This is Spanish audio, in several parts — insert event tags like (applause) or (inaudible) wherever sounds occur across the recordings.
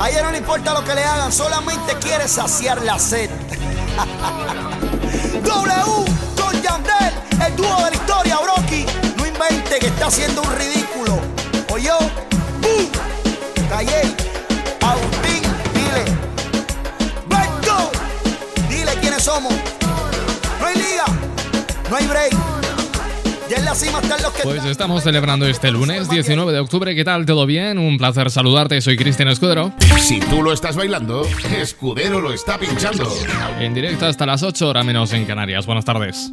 A ella no le importa lo que le hagan, solamente quiere saciar la sed. (laughs) W con Yandel, el dúo de la historia, Brocky. No invente que está haciendo un ridículo. O yo, ¡Bum! Agustín, dile. Berto, dile quiénes somos. No hay liga, no hay break. Pues estamos celebrando este lunes 19 de octubre. ¿Qué tal? ¿Todo bien? Un placer saludarte. Soy Cristian Escudero. Si tú lo estás bailando, Escudero lo está pinchando. En directo hasta las 8 horas menos en Canarias. Buenas tardes.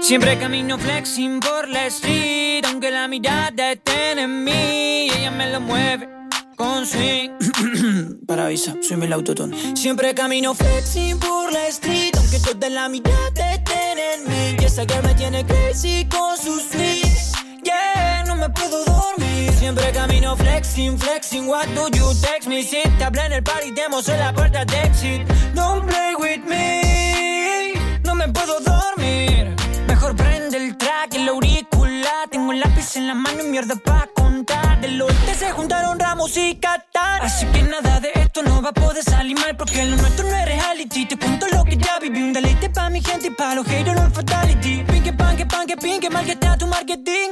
Siempre camino flexing por la street, aunque la mirada esté en mí, ella me lo mueve con swing. (coughs) Para avisa, soy el autotune. Siempre camino flexing por la street, aunque toda la mirada estén en mí, y esa que me tiene crazy con su swing. Yeah, no me puedo dormir. Siempre camino flexing, flexing. What do you text me? Si te hablé en el party, demos en la puerta de exit. Don't play with me. No me puedo dormir. Mejor prende el track, el auricular. Tengo un lápiz en la mano y mierda pa' contar. Del oeste se juntaron Ramos y Qatar. Así que nada de esto no va a poder salir mal. Porque lo nuestro no es reality. Te cuento lo que ya viví. Un deleite pa' mi gente y pa' los haters, no fatality. Pinque, panque, panque, pinque, mal que está tu marketing.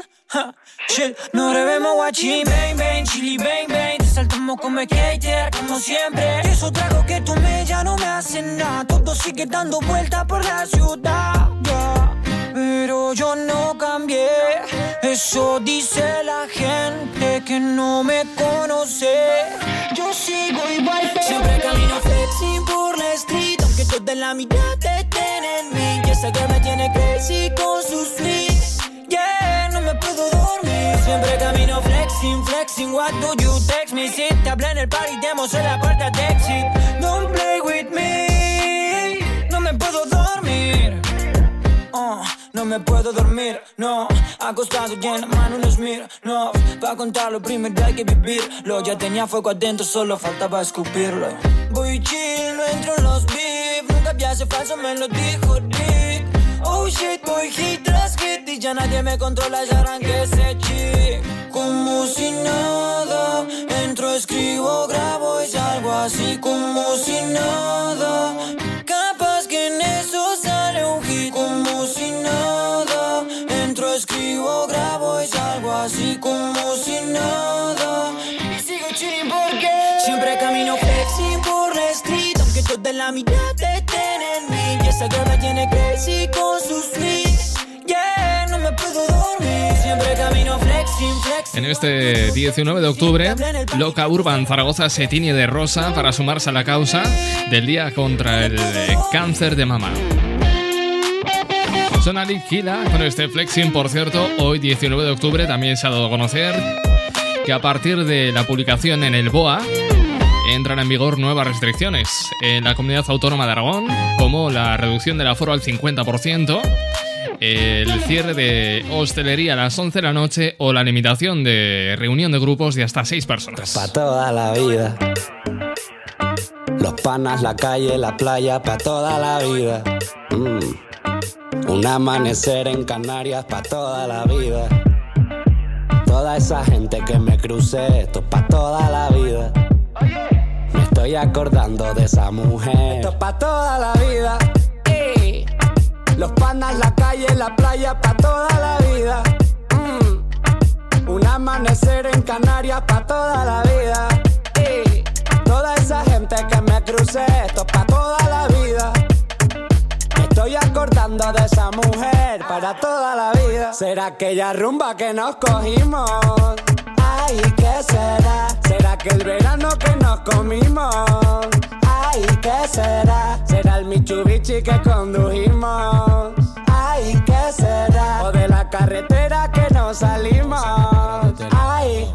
Shit, no revemos guachín. Bang, bang, chili, bang, bang. Te saltamos como skater, como siempre. Y Eso trago que tomé ya no me hace nada. Todo sigue dando vueltas por la ciudad. yeah. Pero yo no cambié. Eso dice la gente que no me conoce. Yo sigo igual. Siempre camino flexing por la street. Aunque toda la mirada estén en mí. Y esa que me tiene crazy con su swing. Yeah, no me puedo dormir. Siempre camino flexing, flexing. What do you text me? Si te hablé en el party, demos en la puerta de exit. Don't play with me. No me puedo dormir. Oh, no me puedo dormir, no. Acostado y en la mano un Smith, no Pa' contarlo primero hay que vivirlo. Ya tenía fuego adentro, solo faltaba escupirlo. Voy chill, no entro en los beef. Nunca viaje falso, me lo dijo Dick Oh shit, voy hit tras hit Y ya nadie me controla, ya arranqué ese chip Como si nada Entro, escribo, grabo y salgo así Como si nada en este 19 de octubre, Loca Urban Zaragoza se tiñe de rosa para sumarse a la causa del Día contra el eh, Cáncer de Mama. Sonali Kila con este flexing, por cierto, hoy 19 de octubre también se ha dado a conocer que a partir de la publicación en el BOA entran en vigor nuevas restricciones en la comunidad autónoma de Aragón, como la reducción del aforo al 50%, el cierre de hostelería a las 11 de la noche o la limitación de reunión de grupos de hasta 6 personas. Pa' toda la vida. Los panas, la calle, la playa, pa' toda la vida. Mm. Un amanecer en Canarias, pa' toda la vida. Toda esa gente que me crucé, esto es pa' toda la vida. Me estoy acordando de esa mujer. Esto es pa' toda la vida. Ey. Los panas, la calle, la playa, pa' toda la vida. Mm. Un amanecer en Canarias, pa' toda la vida. Ey. Toda esa gente que me crucé, esto es pa' toda la vida. Me estoy acordando de esa mujer para toda la vida. Será aquella rumba que nos cogimos. Ay, ¿qué será? ¿Será que el verano que nos comimos? Ay, ¿qué será? ¿Será el Mitsubishi que condujimos? Ay, ¿qué será? O de la carretera que nos salimos. Ay.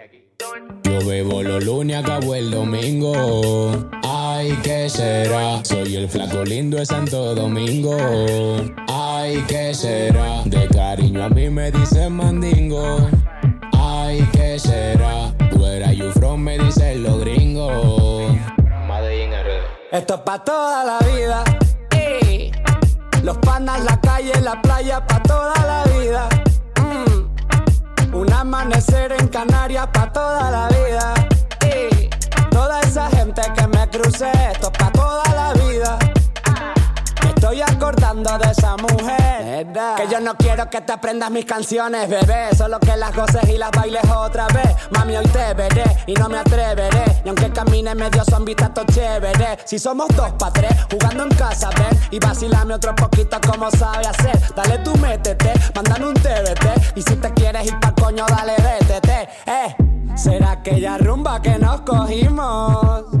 Yo bebo los lunes, acabo el domingo. Ay, ¿qué será? Soy el flaco lindo de Santo Domingo. Ay, ¿qué será? De cariño a mí me dicen mandingo. Ay, ¿qué será? Where are you from? Me dicen los gringos. Esto es pa' toda la vida. Los panas, la calle, la playa, pa' toda la vida. Un amanecer en Canarias, pa' toda la vida. Ey. Toda esa gente que me crucé, esto es pa' toda la vida. Estoy acordando de esa mujer. Que yo no quiero que te aprendas mis canciones, bebé. Solo que las goces y las bailes otra vez. Mami, hoy te veré y no me atreveré. Y aunque camine medio zombie, todo chévere. Si somos dos pa' tres, jugando en casa, ven. Y vacilame otro poquito como sabe hacer. Dale tú métete, mándame un TBT. Y si te quieres ir pa' coño, dale vétete. Eh, será aquella rumba que nos cogimos.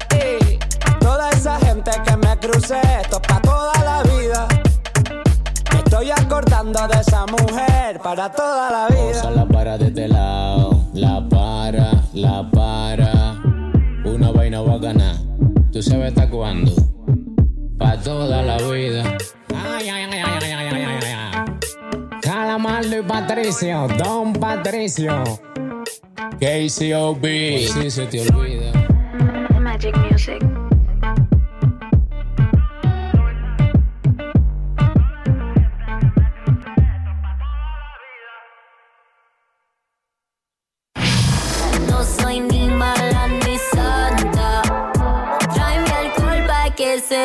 Toda esa gente que me crucé, esto es pa' toda la vida. Me estoy acordando de esa mujer para toda la vida. Osa la para de este lado, la para, la para. Una vaina bacana, tú sabes hasta cuándo. Pa' toda la vida. Ay, ay, ay, ay, ay, ay, ay, ay. Calamardo y Patricio, Don Patricio. KCOB, si se te olvida. Magic Music.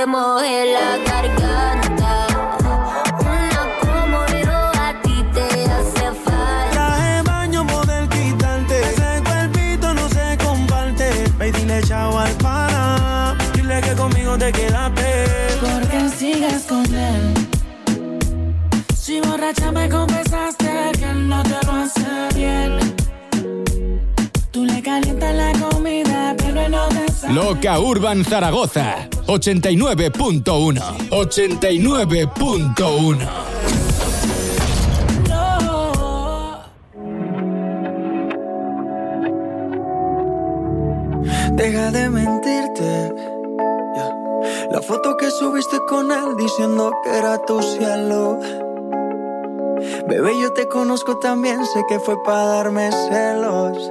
Moje la garganta. Una como yo a ti te hace falta. Traje baño poder quitarte. Ese cuerpito no se comparte. Ve dile chao al pana. Dile que conmigo te quedaste. Porque sigues con él. Si borracha me confesaste que él no te lo hace bien. Tú le calientas la comida, pero no te. Loca Urban Zaragoza 89.1 89.1 No. Deja de mentirte. La foto que subiste con él diciendo que era tu cielo. Bebé, yo te conozco también, sé que fue para darme celos.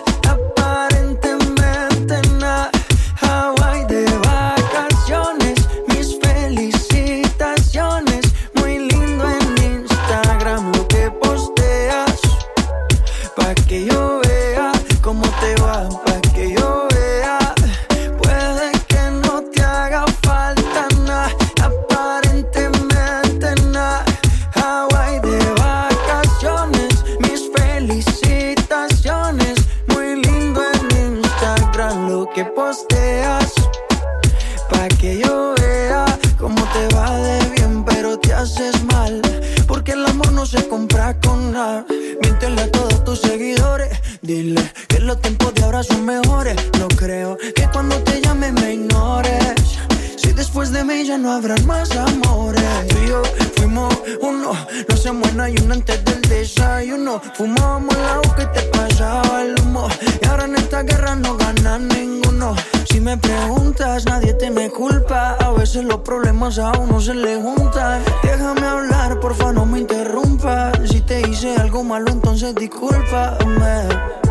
son mejores. No creo que cuando te llame me ignores. Si después de mí ya no habrán más amores. Tú y yo fuimos uno, no se muera y uno antes del desayuno. Fumábamos agua que te pasaba el humo. Y ahora en esta guerra no gana ninguno. Si me preguntas, nadie tiene culpa. A veces los problemas a uno se le juntan. Déjame hablar, porfa, no me interrumpas. Si te hice algo malo, entonces discúlpame.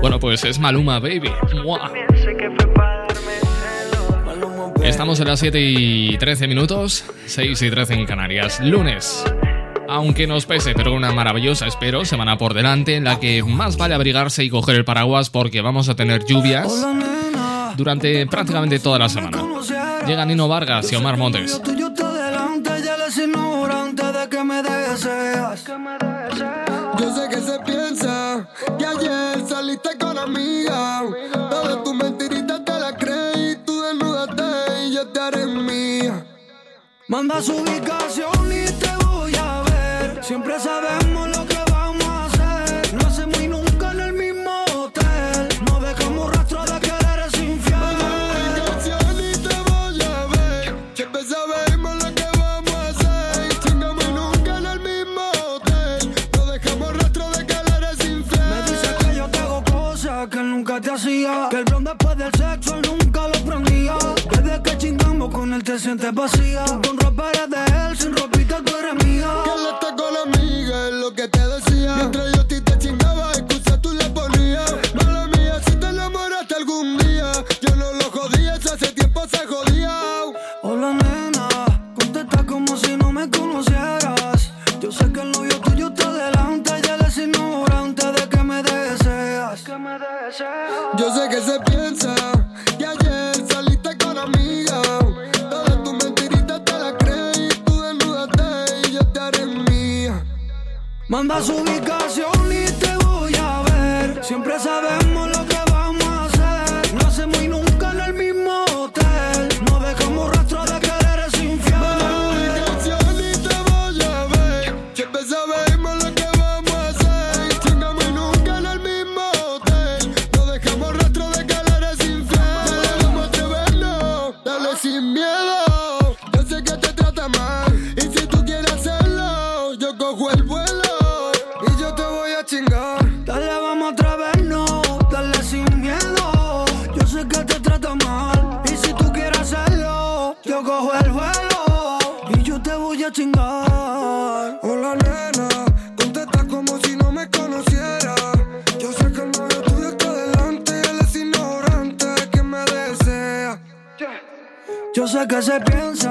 Bueno, pues es Maluma Baby. Estamos en las 7 y 13 minutos, 6 y 13 en Canarias, lunes. Aunque nos pese, pero una maravillosa, espero, semana por delante en la que más vale abrigarse y coger el paraguas porque vamos a tener lluvias durante prácticamente toda la semana. Llegan Nino Vargas y Omar Montes. Yo sé que se piensa que ayer saliste con amiga. Todas tus mentiritas te las creí. Tú desnúdate y yo te haré mía. Manda su ubicación y te voy a ver. Siempre sabemos vacía. Con ropa de el vuelo. Y yo te voy a chingar. Hola nena, contesta como si no me conociera. Yo sé que el novio tuyo está delante y él es ignorante que me desea. Yo sé que se piensa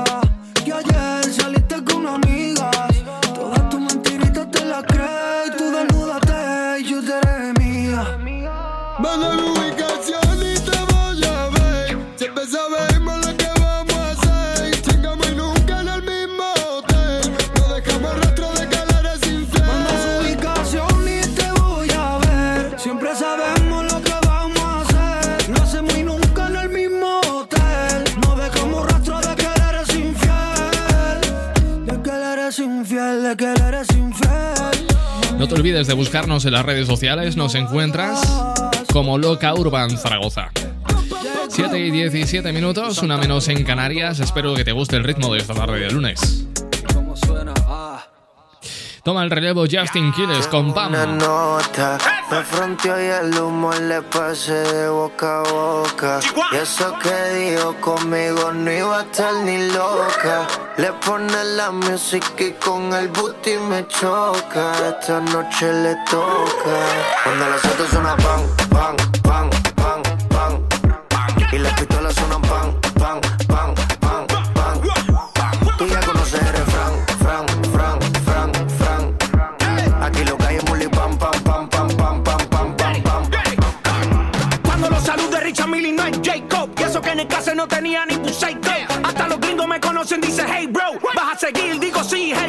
olvides de buscarnos en las redes sociales, nos encuentras como Loca Urban Zaragoza. 7 y 17 minutos, una menos en Canarias. Espero que te guste el ritmo de esta tarde de lunes. Toma el relevo Justin Quiles con Pam. Una nota, me fronteó y el humo le pasé de boca a boca. Y eso que dijo conmigo no iba a estar ni loca. Le pone la música y con el booty me choca. Esta noche le toca. Cuando las autos suenan pan, pan, pan, pan, pan. Y las pistolas suenan pan, pan, no tenía ni buceito Hasta los gringos me conocen, dice hey bro Vas a seguir, digo sí, es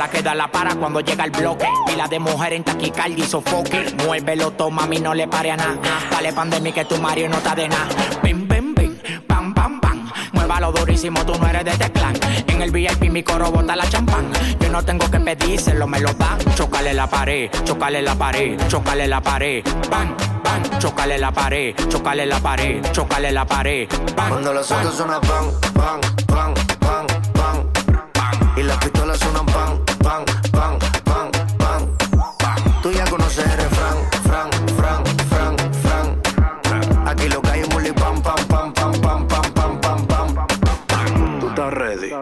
la que da la para cuando llega el bloque. Pila de mujer en taquicardia y sofoque. Muévelo, toma, mí no le pare a nada. Dale pandemia que tu Mario no está de nada. Bim, bim, bim, pam, pam, pam. Muévalo durísimo, tú no eres de este clan. En el VIP mi coro bota la champán. Yo no tengo que pedírselo, me lo dan. Chocale la pared, chocale la pared, chocale la pared. Bam, bam, chocale la pared, chocale la pared, chocale la pared. Bam, Cuando los autos suenan pan, pan,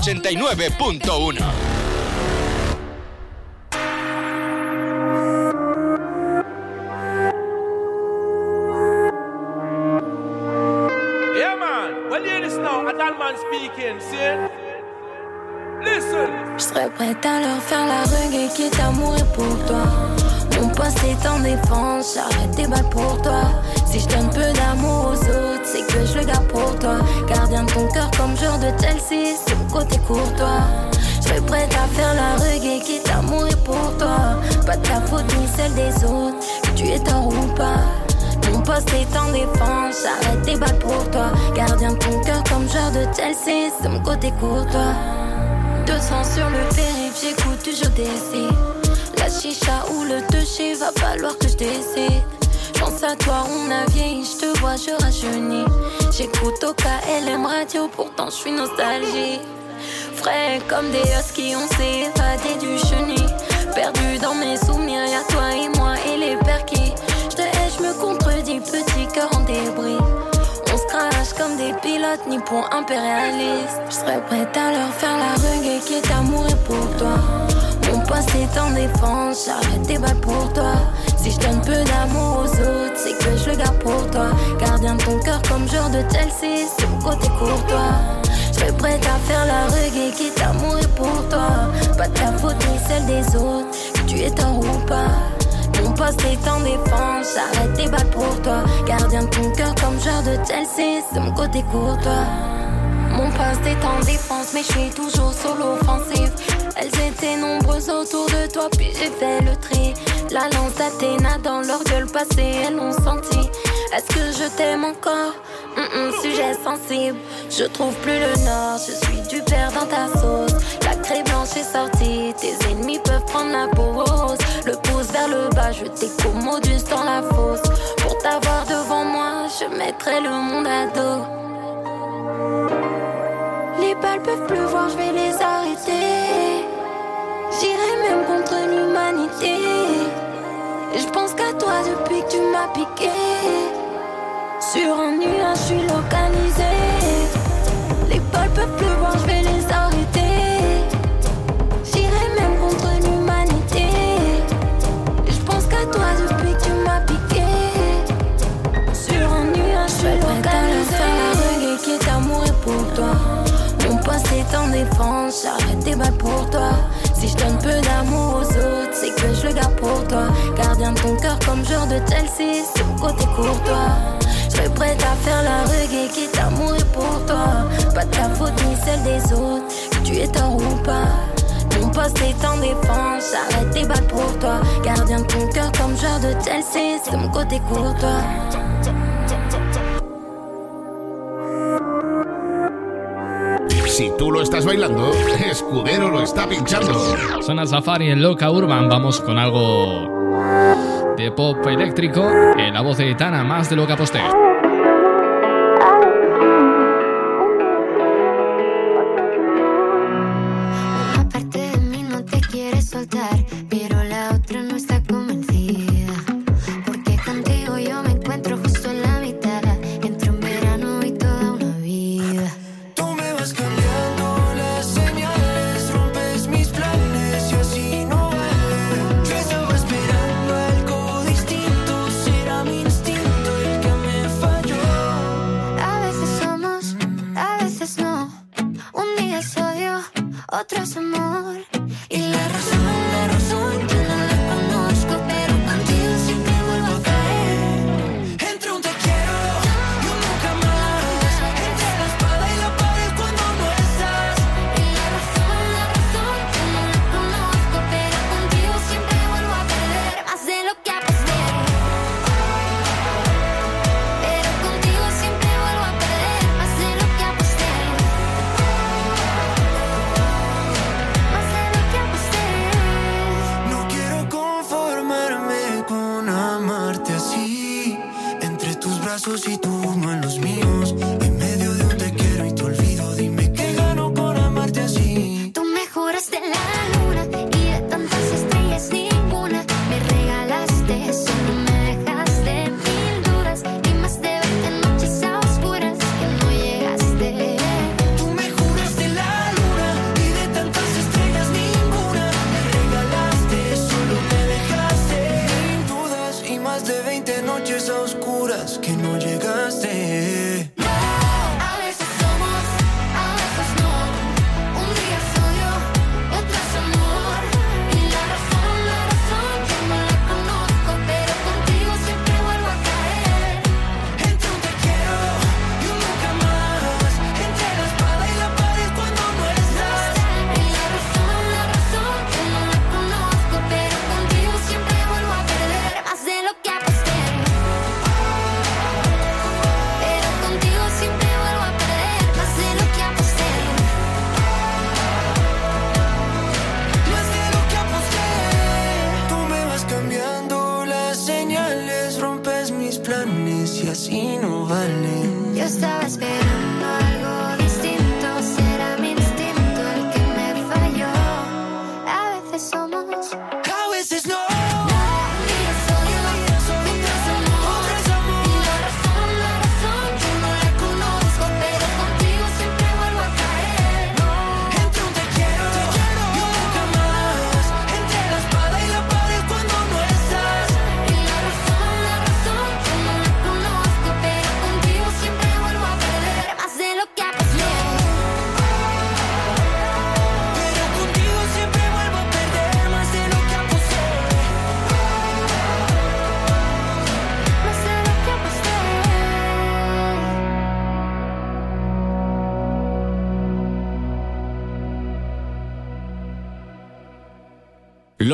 89.9. celle des autres, tu es tort ou pas? Mon poste est en défense, j'arrête des balles pour toi. Gardien de ton cœur comme joueur de Chelsea, c'est mon côté courtois. 200 sur le périph', j'écoute toujours des La chicha ou le 2 coucher, va falloir que je décide. Pense à toi, on a vieilli, je te vois, je rajeunis. J'écoute au KLM radio, pourtant je suis nostalgique. Frais comme des qui on s'est évadé du chenil. Perdu dans mes souvenirs, y'a toi et moi et les perquis. Je hais, me contredis, petit cœur en débris. On se crache comme des pilotes ni pour impérialistes. Je serais prête à leur faire la reggae qui est amour pour toi. Mon poste est en défense, j'arrête des balles pour toi. Si je donne peu d'amour aux autres, c'est que je le garde pour toi. Gardien de ton cœur comme genre de Chelsea, mon côté courtois. Je serais prête à faire la reggae qui est amour pour toi. Pas ta faute ni celle des autres, tu es tort ou pas. Mon poste est en défense, j'arrête des balles pour toi. Gardien de ton cœur comme genre de Chelsea, c'est mon côté courtois. Mon poste est en défense, mais je suis toujours solo offensive. Elles étaient nombreuses autour de toi, puis j'ai fait le tri. La lance d'Athéna dans leur gueule passée, elles l'ont senti. Est-ce que je t'aime encore? Hum, Sujet sensible, je trouve plus le nord, je suis du père dans ta sauce. La craie blanche est sortie, tes ennemis peuvent prendre la pause. Le pouce vers le bas, je t'écommodus dans la fosse. Pour t'avoir devant moi, je mettrai le monde à dos. Les balles peuvent pleuvoir, je vais les arrêter. J'irai même contre l'humanité. Je pense qu'à toi depuis que tu m'as piqué. Sur un nuage, je suis localisé. Les balles peuvent pleuvoir, je vais les arrêter. J'irai même contre l'humanité. Je pense qu'à toi depuis que tu m'as piqué. Sur un nuage, je suis localisé. faire la reggae qui est amour et pour toi. Mon poste est en défense, j'arrête des balles pour toi. Si je donne peu d'amour aux autres, c'est que je le garde pour toi. Gardien de ton cœur comme genre de Chelsea, c'est mon côté courtois. Je serais prête à faire la reggae qui t'amour et pour toi. Pas de ta faute ni celle des autres, que tu es tort ou pas. Mon poste est en défense, j'arrête des balles pour toi. Gardien de ton cœur comme genre de Chelsea, c'est mon côté courtois. Si tú lo estás bailando, Escudero lo está pinchando. Suena Safari en Loca Urban. Vamos con algo de pop eléctrico. En la voz de Tana, más de lo que aposté.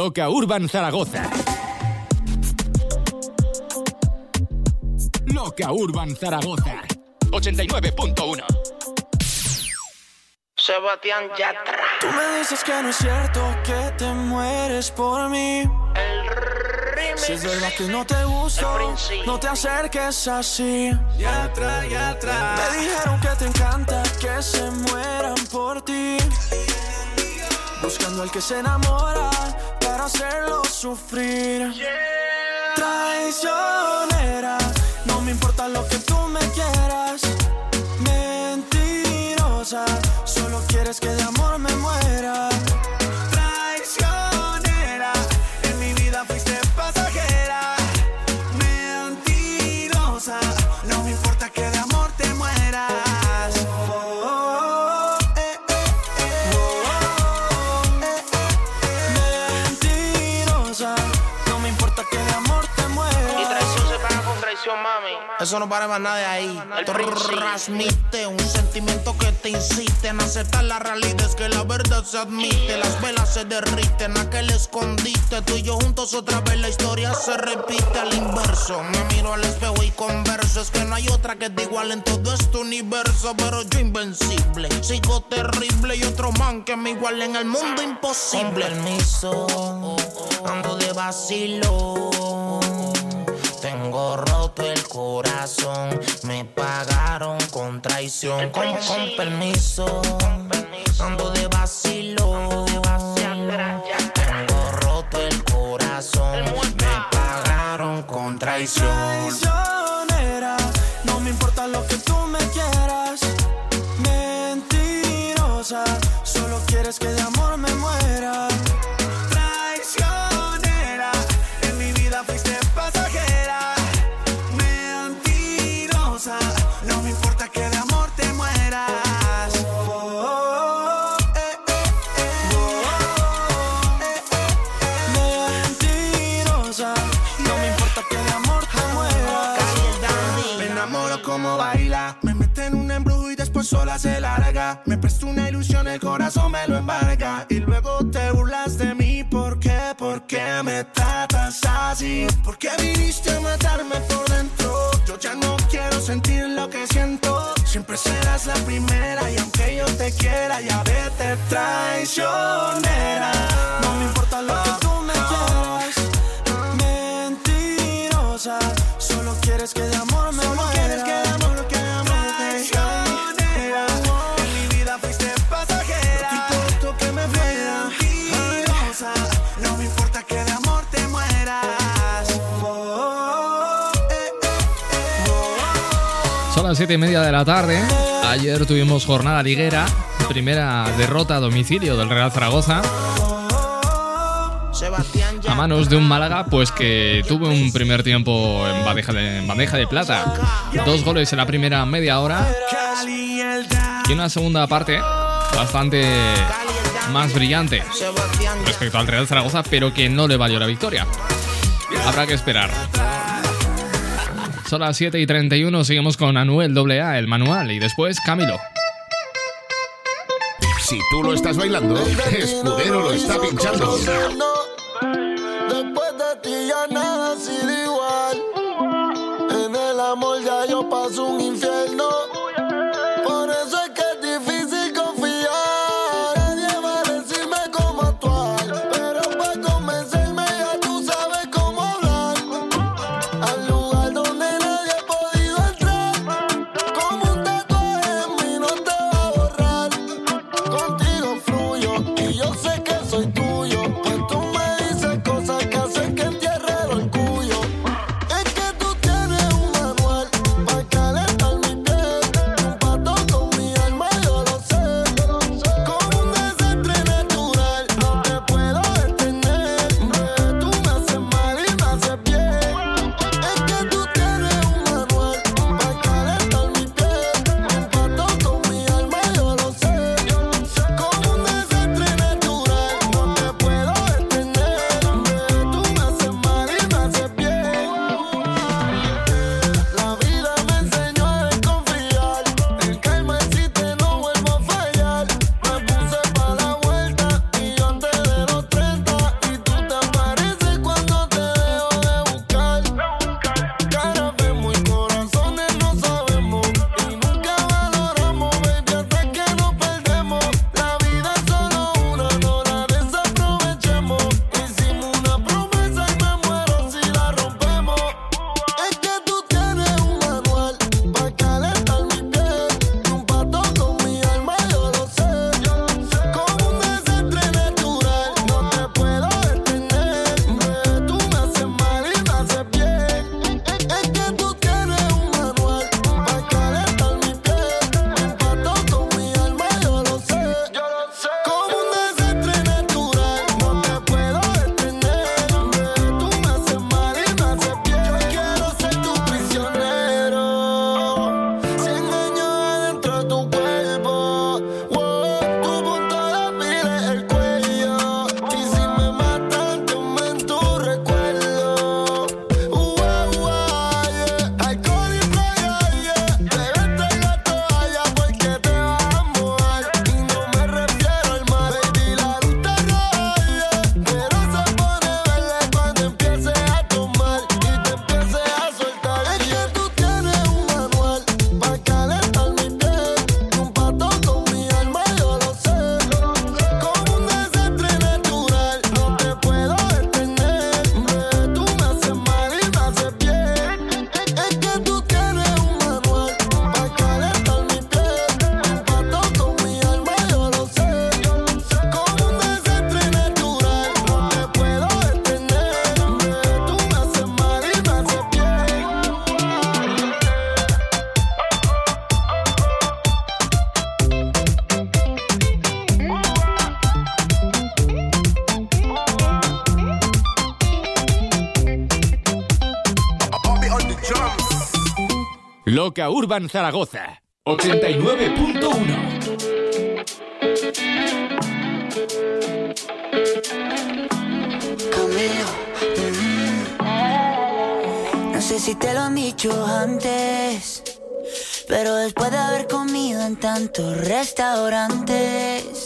Loca Urban Zaragoza. Loca Urban Zaragoza. 89.1. Sebastián Yatra. Tú me dices que no es cierto que te mueres por mí. Si es verdad que no te gusto, no te acerques así. Yatra, Yatra. Me dijeron que te encanta que se mueran por ti. Buscando al que se enamora hacerlo sufrir. Traicionera, no me importa lo que tú me quieras. Mentirosa, solo quieres que de amor me muera. Eso no para más nada de ahí. Transmite un sentimiento que te incite en aceptar la realidad. Es que la verdad se admite. Las velas se derriten, aquel escondite. Tú y yo juntos otra vez la historia se repite al inverso. Me miro al espejo y converso. Es que no hay otra que te igual en todo este universo. Pero yo invencible, sigo terrible. Y otro man que me iguale en el mundo imposible. Con permiso, ando de vacilo. Tengo corazón, me pagaron con traición. Con, con permiso, ando de vacilo. Tengo roto el corazón, me pagaron con traición. Traicionera, no me importa lo que tú me quieras. Mentirosa, solo quieres que de sola se larga. Me presta una ilusión, el corazón me lo embarga. Y luego te burlas de mí. ¿Por qué? ¿Por qué me tratas así? ¿Por qué viniste a matarme por dentro? Yo ya no quiero sentir lo que siento. Siempre serás la primera. Y aunque yo te quiera, ya vete traicionera. No me importa lo que tú me quieras. Mentirosa, solo quieres que de amor me muera. quieres que de amor Son las 7 y media de la tarde. Ayer tuvimos jornada liguera. Primera derrota a domicilio del Real Zaragoza. A manos de un Málaga, pues que tuvo un primer tiempo en bandeja de, en bandeja de plata. Dos goles en la primera media hora. Y una segunda parte bastante más brillante respecto al Real Zaragoza, pero que no le valió la victoria. Habrá que esperar. Son las 7 y 31, seguimos con Anuel AA, el manual, y después Camilo. Si tú lo estás bailando, Escudero lo está pinchando. Loca Urban Zaragoza 89.1 Camilo. mm. No sé si te lo han dicho antes, pero después de haber comido en tantos restaurantes,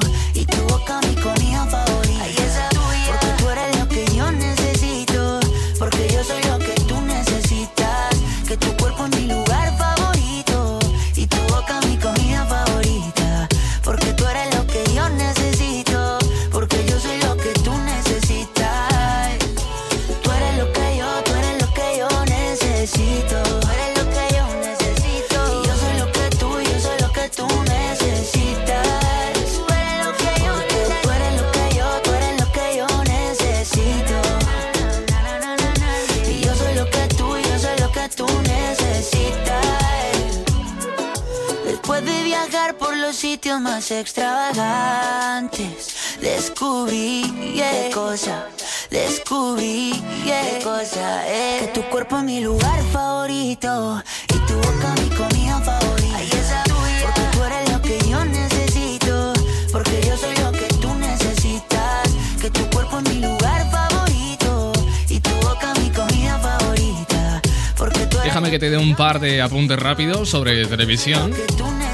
Más extravagantes, descubrí qué cosa, descubrí qué cosa es. Que tu cuerpo es mi lugar favorito y tu boca mi comida favorita. Ay, esa tuya. Porque tú eres lo que yo necesito, porque yo soy lo que tú necesitas. Que tu cuerpo es mi lugar favorito y tu boca mi comida favorita. Porque tú eres Déjame que te dé un par de apuntes rápidos sobre televisión. tú necesitas.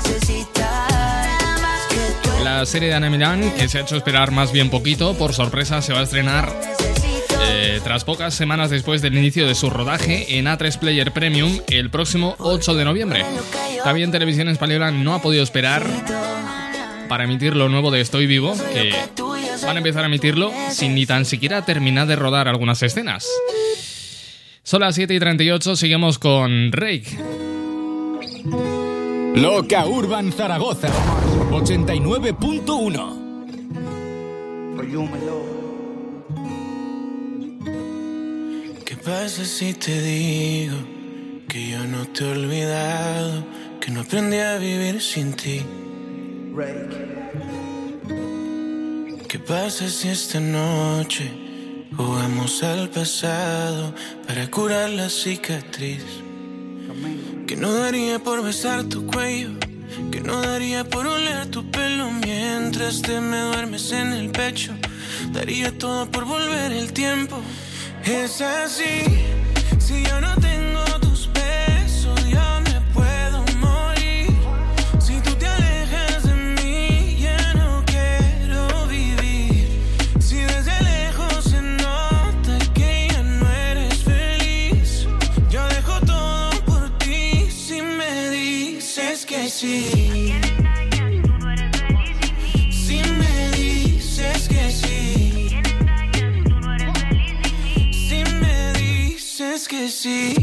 Serie de Ana Milán, que se ha hecho esperar más bien poquito, por sorpresa se va a estrenar eh, tras pocas semanas después del inicio de su rodaje en A3 Player Premium el próximo 8 de noviembre. También Televisión Española no ha podido esperar para emitir lo nuevo de Estoy Vivo, que van a empezar a emitirlo sin ni tan siquiera terminar de rodar algunas escenas. Son las 7 y 38, seguimos con Rake. Loca Urban Zaragoza 89.1 ¿Qué pasa si te digo que yo no te he olvidado, que no aprendí a vivir sin ti? ¿Qué pasa si esta noche jugamos al pasado para curar la cicatriz? Que no daría por besar tu cuello, que no daría por oler tu pelo mientras te me duermes en el pecho. Daría todo por volver el tiempo. Es así, sí.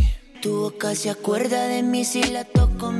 Tu boca se acuerda de mí si la toco,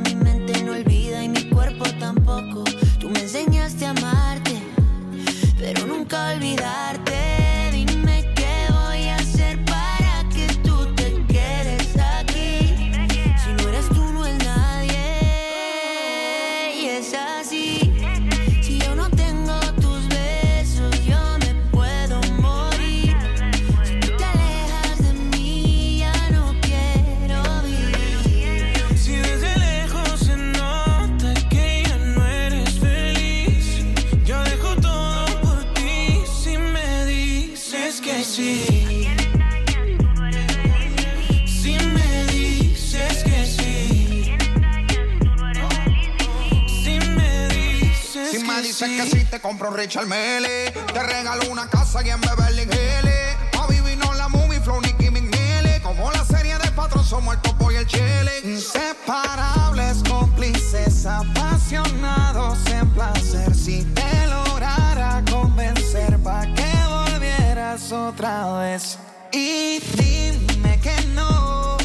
te compro Richard Mele. Te regalo una casa y en Beverly Hills. A vivir no la movie, Flow, Nicky McNeely. Como la serie de patrón, somos el topo y el chile. Inseparables, cómplices, apasionados en placer. Si te lograra convencer, pa' que volvieras otra vez. Y dime que no.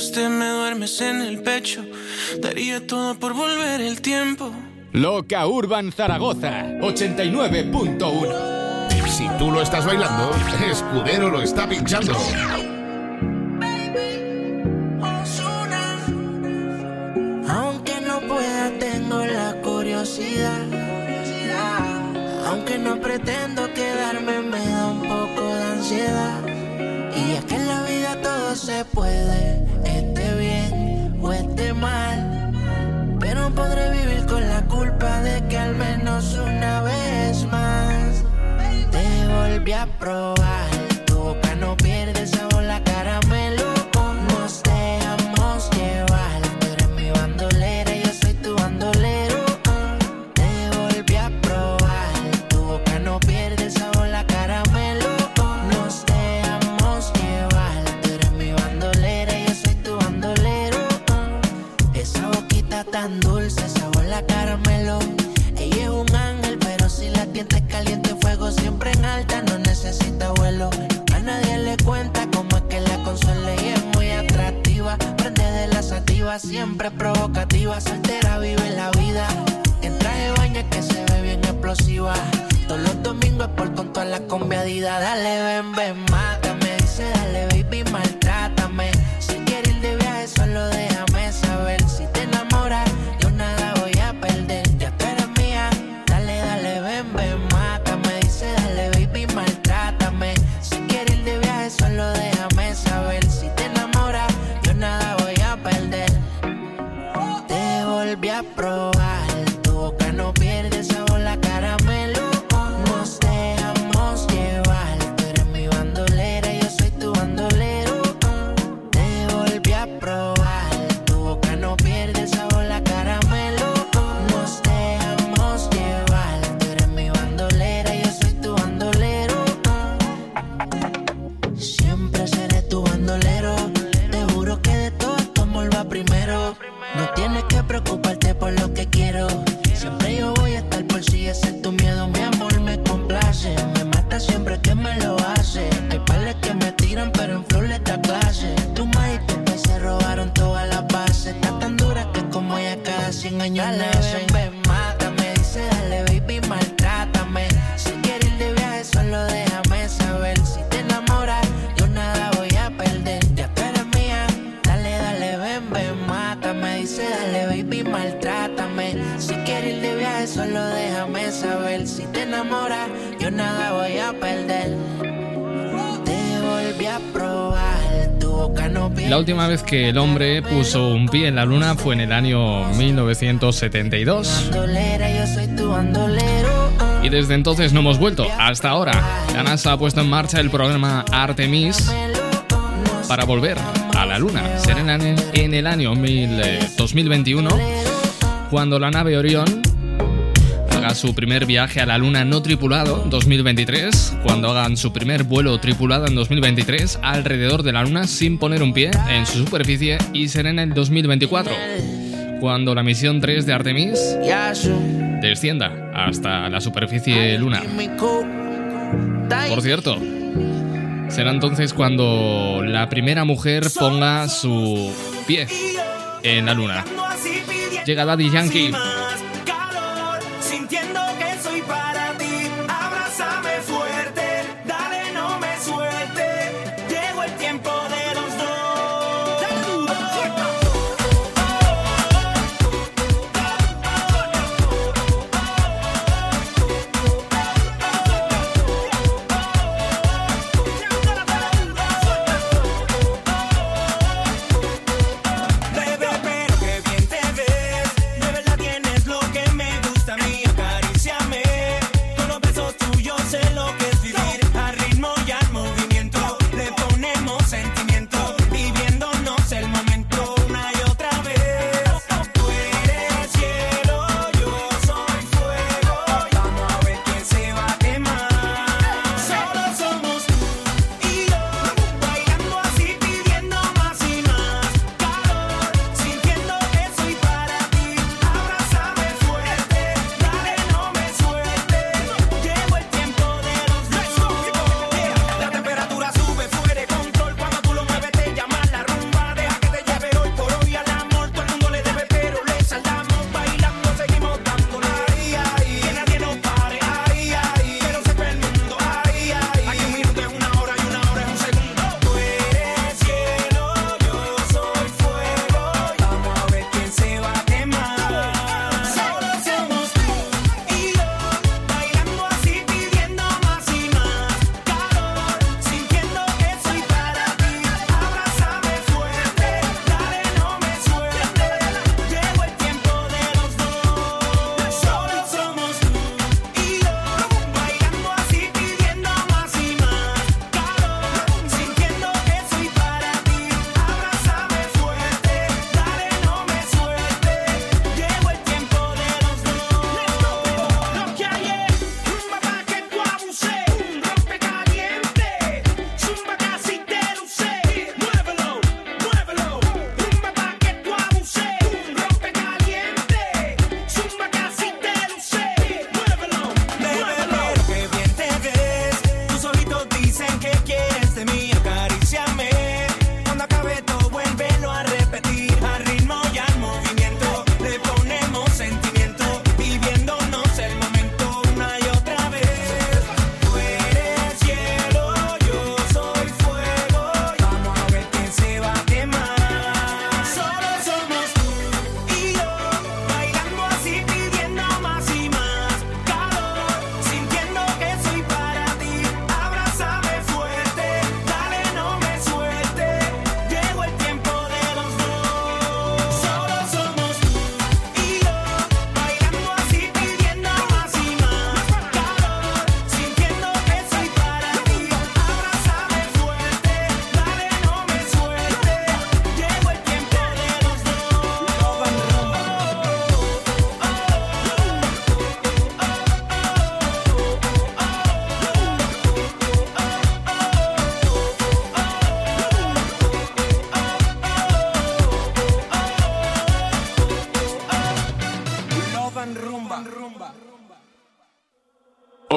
mientras te me duermes en el pecho, daría todo por volver el tiempo. Loca Urban Zaragoza 89.1. Si tú lo estás bailando, Escudero lo está pinchando. Aunque no pueda, tengo la curiosidad. Aunque no pretendo quedarme, me da un poco de ansiedad. Y es que en la vida todo se puede, mal. Pero podré vivir con la culpa de que al menos una vez más te volví a probar. Siempre provocativa, soltera vive la vida. En traje es que se ve bien explosiva. Todos los domingos por con toda la conviadida. Dale, ven, ven, mátame. Que el hombre puso un pie en la luna fue en el año 1972. bandolera, yo soy tu bandolero. Y desde entonces no hemos vuelto. Hasta ahora, la NASA ha puesto en marcha el programa Artemis para volver a la Luna. Será en el- año mil, eh, 2021 cuando la nave Orión su primer viaje a la Luna no tripulado 2023, cuando hagan su primer vuelo tripulado en 2023 alrededor de la Luna sin poner un pie en su superficie y será en el 2024, cuando la misión 3 de Artemis descienda hasta la superficie lunar. Por cierto, será entonces cuando la primera mujer ponga su pie en la Luna. Llega Daddy Yankee.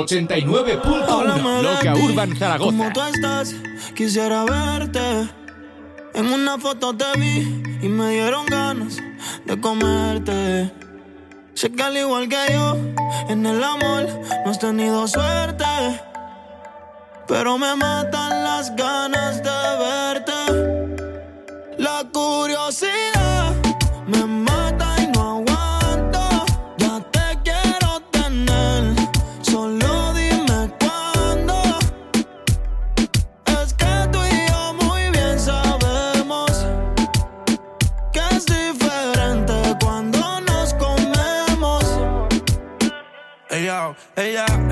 89.1 Loca Urban Zaragoza. Como tú estás, quisiera verte. En una foto te vi y me dieron ganas de comerte. Sé que al igual que yo, en el amor no has tenido suerte. Pero me matan las ganas Ella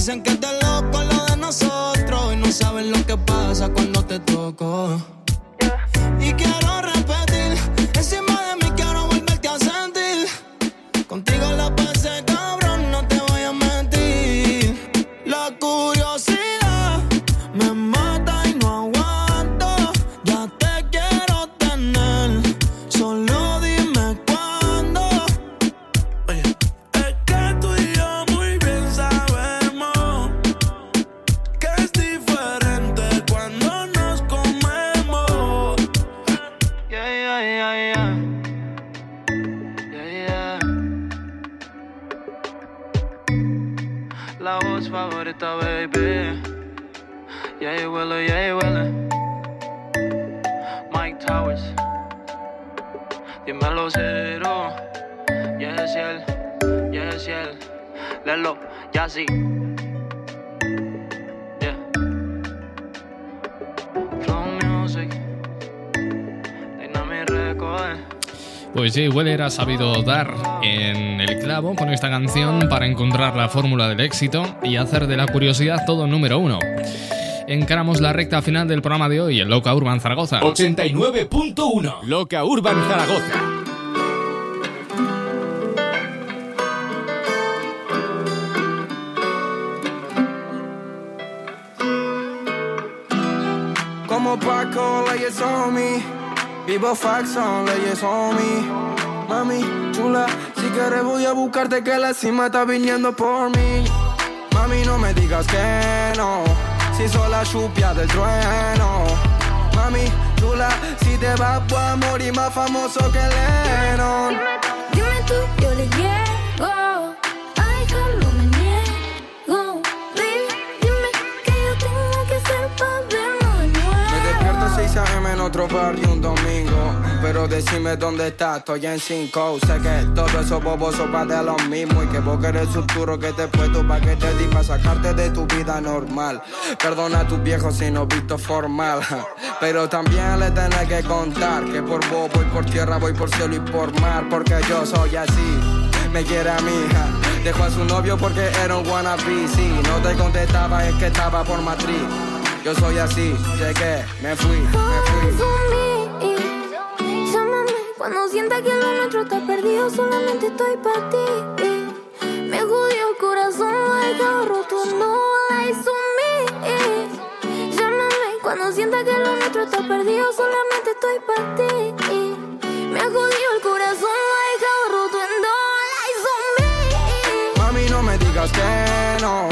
Dicen que de loco lo de nosotros. Y no saben lo que pasa cuando te toco. Ha sabido dar en el clavo con esta canción para encontrar la fórmula del éxito y hacer de la curiosidad todo número uno. Encaramos la recta final del programa de hoy en Loca Urban Zaragoza. 89.1 Loca Urban Zaragoza. Como Paco, leyes on me. Vivo fax on leyes on me. Mami, chula, si quieres voy a buscarte que la cima está viniendo por mí. Mami, no me digas que no. Si soy la chupia del trueno. Mami, chula, si te vas voy a morir más famoso que Lennon. Dime tú, yo le llego. Otro barrio un domingo. Pero decime dónde estás, estoy en 5. Sé que todo eso bobos son pa' de lo mismo. Y que vos querés futuro que te he puesto pa' que te di pa' sacarte de tu vida normal. Perdona a tus viejos si no visto formal. (laughs) Pero también le tenés que contar que por vos voy por tierra, voy por cielo y por mar. Porque yo soy así. Me quiere a mi hija. Dejó a su novio porque era un wannabe. Si no te contestaba es que estaba por matriz. Yo soy así, llegué, me fui, me fui. Llámame cuando sienta que lo nuestro está perdido, solamente estoy para ti. Me jodió el corazón, lo he dejado roto, no lies on me. Llámame cuando sienta que lo nuestro está perdido, solamente estoy para ti. Me jodió el corazón, lo he dejado roto, no lies on me. Mami, no me digas que no,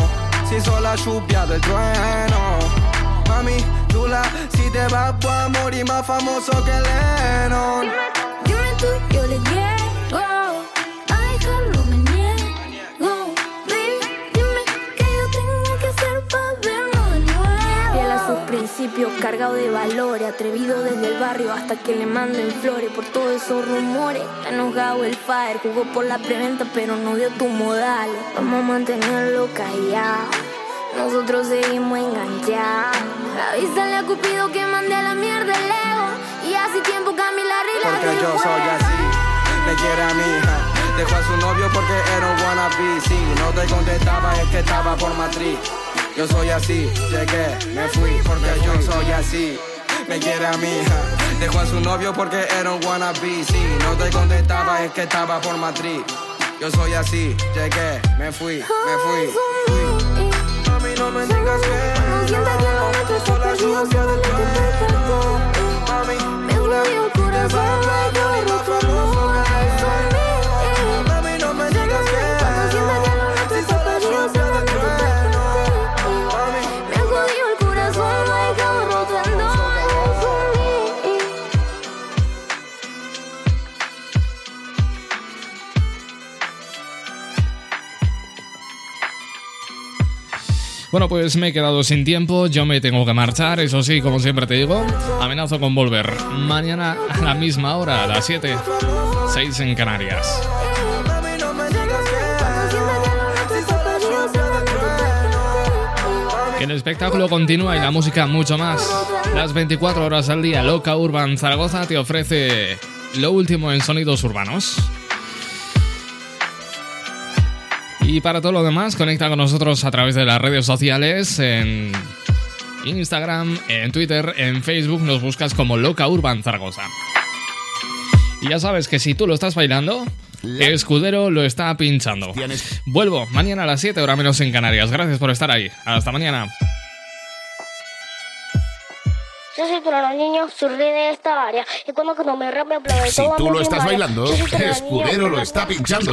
si soy la chupia del trueno. Mami, chula, si te vas voy a morir más famoso que Lennon. Dime tú, yo le llego. Ay, no me niego. Baby, dime que yo tengo que hacer para vernos de nuevo. Fiel a sus principios, cargado de valores, atrevido desde el barrio hasta que le manden flores por todos esos rumores. Está enojado el fire, jugó por la preventa, pero no dio tu modales. Vamos a mantenerlo callado. Nosotros seguimos enganchados. Avísale a Cupido que mande a la mierda el ego. Y hace tiempo Camila arregla Porque yo soy así, me quiere a mi hija. Dejó a su novio porque era un wannabe. Si no te contestaba es que estaba por matriz. Yo soy así, llegué, me fui porque yo soy así. Me quiere a mi hija. Dejó a su novio porque era un wannabe. Si no te contestaba es que estaba por matriz. Yo soy así, llegué, me fui, me fui. fui. No me digas que cuerpo. Mami, tú le te más famoso Bueno, pues me he quedado sin tiempo, yo me tengo que marchar, eso sí, como siempre te digo, amenazo con volver mañana a la misma hora, a las 7, 6 en Canarias. El espectáculo continúa y la música mucho más. Las 24 horas al día, Loca Urban Zaragoza te ofrece lo último en sonidos urbanos. Y para todo lo demás, conecta con nosotros a través de las redes sociales, en Instagram, en Twitter, en Facebook, nos buscas como Loca Urban Zaragoza. Y ya sabes que si tú lo estás bailando, Escudero lo está pinchando. Vuelvo mañana a las 7 horas menos en Canarias. Gracias por estar ahí. Hasta mañana. Yo soy para los niños, surgí de esta área. Y cuando no me rap Si tú lo estás bailando, Escudero lo está pinchando.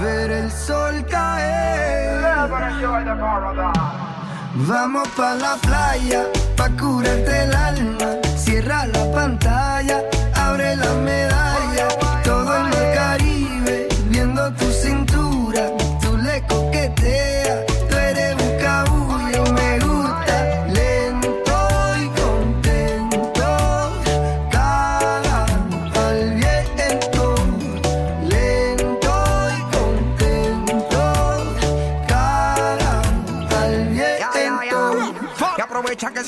ver el sol caer. Vamos pa la playa, pa curarte el alma. Cierra la pantalla, abre la medalla. Todo en el Caribe, viendo tu cintura. Tú le coqueteas,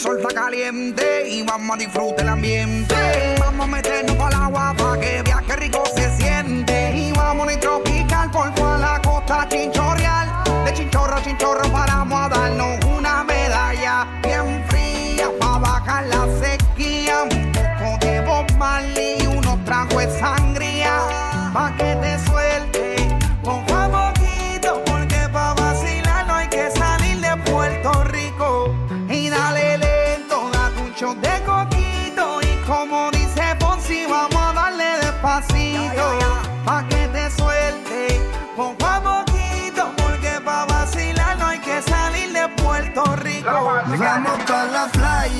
sol está caliente y vamos a disfrutar el ambiente. Vamos a meternos para el agua para que qué rico se siente. Y vamos a tropical por toda la costa chinchorreal. De chinchorro a chinchorro paramos a darnos una medalla bien fría para bajar la sequía. Un poco de Bob y unos tragos de sangría pa' que te Vamos pa la playa,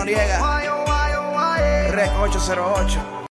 Noriega, Rec 808.